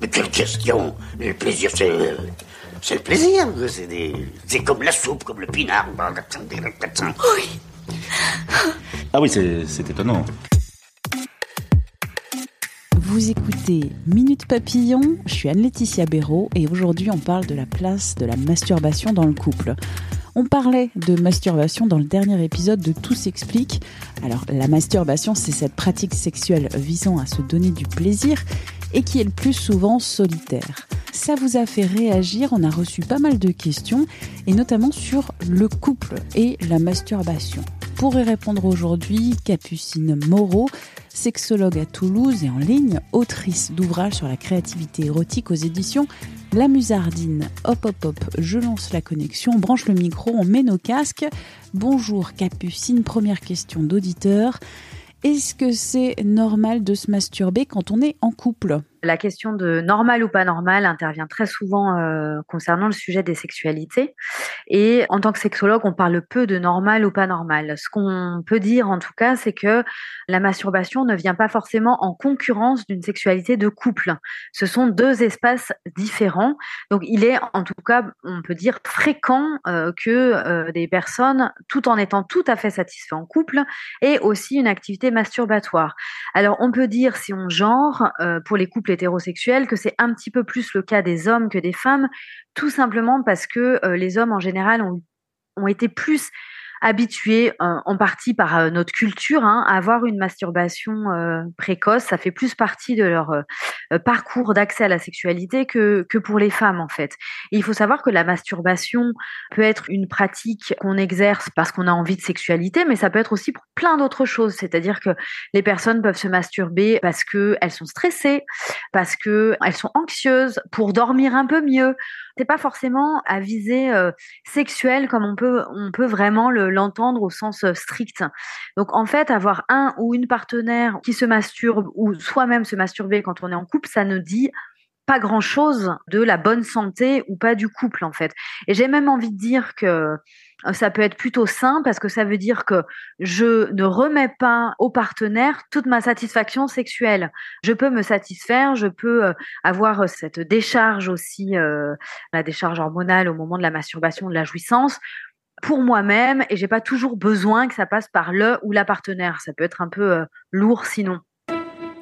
Mais quelle question Le plaisir, c'est. C'est le plaisir. C'est des... c'est comme la soupe, comme le pinard. Oui. Ah oui, c'est c'est étonnant. Vous écoutez Minute Papillon, je suis Anne-Laetitia Béraud et aujourd'hui on parle de la place de la masturbation dans le couple. On parlait de masturbation dans le dernier épisode de Tout s'explique. Alors la masturbation c'est cette pratique sexuelle visant à se donner du plaisir et qui est le plus souvent solitaire. Ça vous a fait réagir, on a reçu pas mal de questions et notamment sur le couple et la masturbation. Pour y répondre aujourd'hui, Capucine Moreau, sexologue à Toulouse et en ligne, autrice d'ouvrages sur la créativité érotique aux éditions La Musardine. Hop hop hop, je lance la connexion, on branche le micro, on met nos casques. Bonjour Capucine, première question d'auditeur. Est-ce que c'est normal de se masturber quand on est en couple? La question de normal ou pas normal intervient très souvent euh, concernant le sujet des sexualités. Et en tant que sexologue, on parle peu de normal ou pas normal. Ce qu'on peut dire en tout cas, c'est que la masturbation ne vient pas forcément en concurrence d'une sexualité de couple. Ce sont deux espaces différents. Donc il est en tout cas, on peut dire, fréquent euh, que euh, des personnes, tout en étant tout à fait satisfaits en couple, aient aussi une activité masturbatoire. Alors on peut dire, si on genre, pour les couples hétérosexuels, que c'est un petit peu plus le cas des hommes que des femmes, tout simplement parce que euh, les hommes en général ont, ont été plus habitués euh, en partie par euh, notre culture hein, à avoir une masturbation euh, précoce. Ça fait plus partie de leur parcours d'accès à la sexualité que, que pour les femmes en fait. Et il faut savoir que la masturbation peut être une pratique qu'on exerce parce qu'on a envie de sexualité, mais ça peut être aussi pour plein d'autres choses. C'est-à-dire que les personnes peuvent se masturber parce que elles sont stressées, parce que elles sont anxieuses, pour dormir un peu mieux. C'est pas forcément à visée euh, sexuelle comme on peut on peut vraiment le- l'entendre au sens euh, strict. Donc en fait, avoir un ou une partenaire qui se masturbe ou soi-même se masturber quand on est en couple, ça ne dit pas grand-chose de la bonne santé ou pas du couple en fait. Et j'ai même envie de dire que euh, ça peut être plutôt sain parce que ça veut dire que je ne remets pas au partenaire toute ma satisfaction sexuelle. Je peux me satisfaire, je peux euh, avoir cette décharge aussi, la décharge hormonale au moment de la masturbation, de la jouissance pour moi-même et j'ai pas toujours besoin que ça passe par le ou la partenaire. Ça peut être un peu euh, lourd sinon.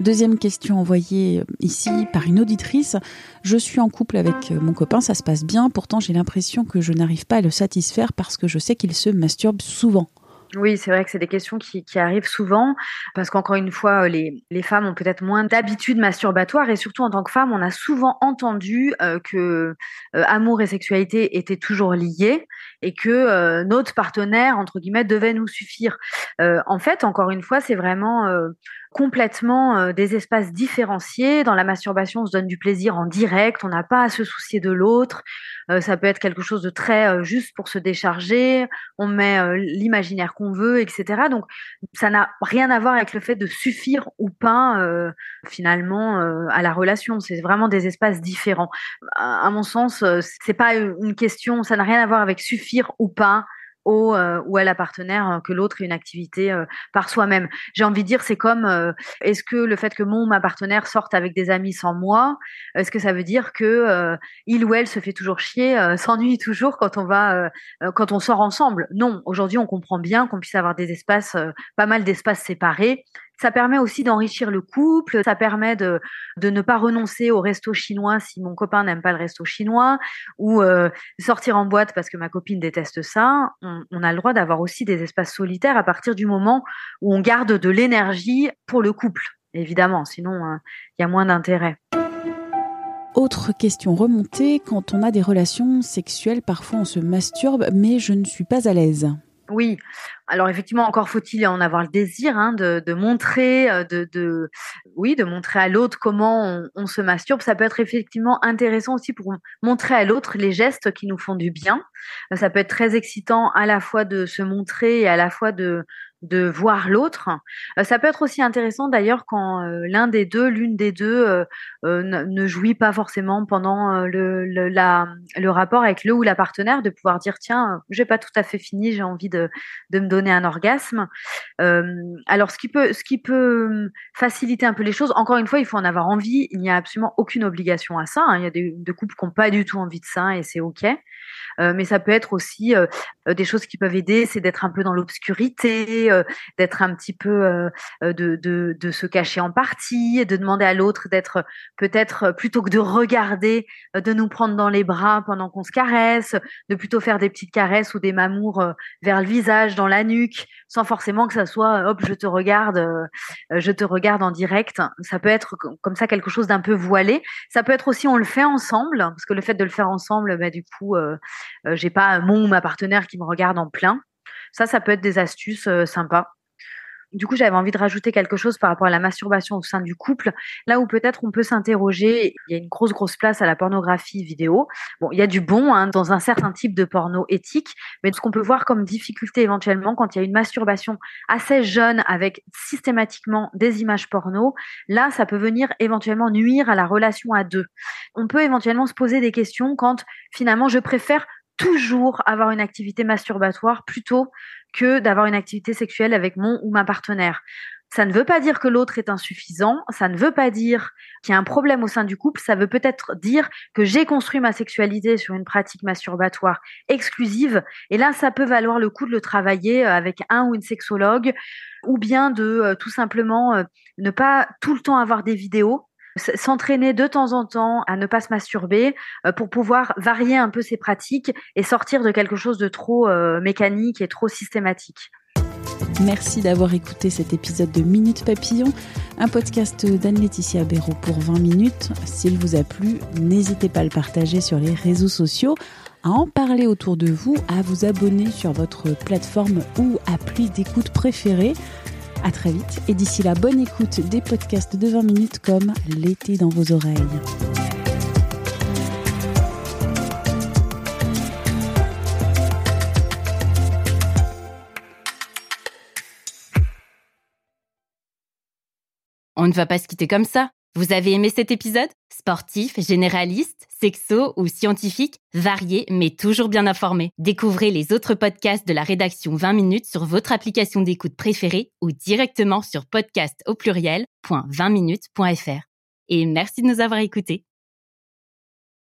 Deuxième question envoyée ici par une auditrice. Je suis en couple avec mon copain, ça se passe bien, pourtant j'ai l'impression que je n'arrive pas à le satisfaire parce que je sais qu'il se masturbe souvent. Oui, c'est vrai que c'est des questions qui, arrivent souvent parce qu'encore une fois, euh, les, femmes ont peut-être moins d'habitudes masturbatoires et surtout en tant que femme, on a souvent entendu euh, que euh, amour et sexualité étaient toujours liés et que euh, notre partenaire, entre guillemets, devait nous suffire. Euh, en fait, encore une fois, c'est vraiment complètement euh, des espaces différenciés. Dans la masturbation, on se donne du plaisir en direct, on n'a pas à se soucier de l'autre. Euh, ça peut être quelque chose de très euh, juste pour se décharger. On met euh, l'imaginaire qu'on veut, etc. Donc, ça n'a rien à voir avec le fait de suffire ou pas euh, finalement à la relation. C'est vraiment des espaces différents. À, à mon sens, c'est pas une question. Ça n'a rien à voir avec suffire ou pas euh, ou à la partenaire euh, que l'autre ait une activité euh, par soi-même. J'ai envie de dire, c'est comme euh, est-ce que le fait que mon ma partenaire sorte avec des amis sans moi, est-ce que ça veut dire que euh, il ou elle se fait toujours chier, euh, s'ennuie toujours quand on va quand on sort ensemble? Non, aujourd'hui on comprend bien qu'on puisse avoir des espaces, pas mal d'espaces séparés. Ça permet aussi d'enrichir le couple, ça permet de, ne pas renoncer au resto chinois si mon copain n'aime pas le resto chinois, ou euh, sortir en boîte parce que ma copine déteste ça. On, a le droit d'avoir aussi des espaces solitaires à partir du moment où on garde de l'énergie pour le couple, évidemment, sinon hein, il y a moins d'intérêt. Autre question remontée, quand on a des relations sexuelles, parfois on se masturbe, mais je ne suis pas à l'aise. Oui, alors effectivement, encore faut-il en avoir le désir hein, de, montrer, euh, de, de, oui, de montrer à l'autre comment on, on, se masturbe. Ça peut être effectivement intéressant aussi pour montrer à l'autre les gestes qui nous font du bien. Ça peut être très excitant à la fois de se montrer et à la fois de, de voir l'autre. Euh, ça peut être aussi intéressant d'ailleurs quand euh, l'un des deux, l'une des deux euh, ne, jouit pas forcément pendant le, le, rapport avec le ou la partenaire, de pouvoir dire tiens, j'ai pas tout à fait fini, j'ai envie de, de me donner un orgasme. alors ce qui peut, ce qui peut faciliter un peu les choses, encore une fois, il faut en avoir envie. Il n'y a absolument aucune obligation à ça. Hein. Il y a des, des couples qui n'ont pas du tout envie de ça et c'est ok. Mais ça peut être aussi des choses qui peuvent aider, c'est d'être un peu dans l'obscurité, d'être un petit peu de, de, de, se cacher en partie, de demander à l'autre d'être peut-être plutôt que de regarder, de nous prendre dans les bras pendant qu'on se caresse, de plutôt faire des petites caresses ou des mamours vers le visage, dans la nuque, sans forcément que ça soit hop je te regarde, je te regarde en direct. Ça peut être comme ça quelque chose d'un peu voilé. Ça peut être aussi on le fait ensemble, parce que le fait de le faire ensemble, bah, du coup euh, j'ai pas mon ou ma partenaire qui me regarde en plein. Ça, ça peut être des astuces euh, sympas. Du coup, j'avais envie de rajouter quelque chose par rapport à la masturbation au sein du couple, là où peut-être on peut s'interroger. Il y a une grosse, grosse place à la pornographie vidéo. Bon, il y a du bon hein, dans un certain type de porno éthique, mais ce qu'on peut voir comme difficulté éventuellement quand il y a une masturbation assez jeune avec systématiquement des images porno, là, ça peut venir éventuellement nuire à la relation à deux. On peut éventuellement se poser des questions quand finalement je préfère toujours avoir une activité masturbatoire plutôt que d'avoir une activité sexuelle avec mon ou ma partenaire. Ça ne veut pas dire que l'autre est insuffisant, ça ne veut pas dire qu'il y a un problème au sein du couple, ça veut peut-être dire que j'ai construit ma sexualité sur une pratique masturbatoire exclusive, et là, ça peut valoir le coup de le travailler euh, avec un ou une sexologue, ou bien de euh, tout simplement euh, ne pas tout le temps avoir des vidéos, s'entraîner de temps en temps à ne pas se masturber euh, pour pouvoir varier un peu ses pratiques et sortir de quelque chose de trop euh, mécanique et trop systématique. Merci d'avoir écouté cet épisode de Minute Papillon, un podcast d'Anne-Laetitia Béraud pour 20 minutes. S'il vous a plu, n'hésitez pas à le partager sur les réseaux sociaux, à en parler autour de vous, à vous abonner sur votre plateforme ou appli d'écoute préférée. À très vite et d'ici là, bonne écoute des podcasts de 20 minutes comme L'été dans vos oreilles. On ne va pas se quitter comme ça. Vous avez aimé cet épisode? Sportif, généraliste, sexo ou scientifique, varié mais toujours bien informé. Découvrez les autres podcasts de la rédaction 20 minutes sur votre application d'écoute préférée ou directement sur podcast au pluriel.20minutes.fr. Et merci de nous avoir écoutés.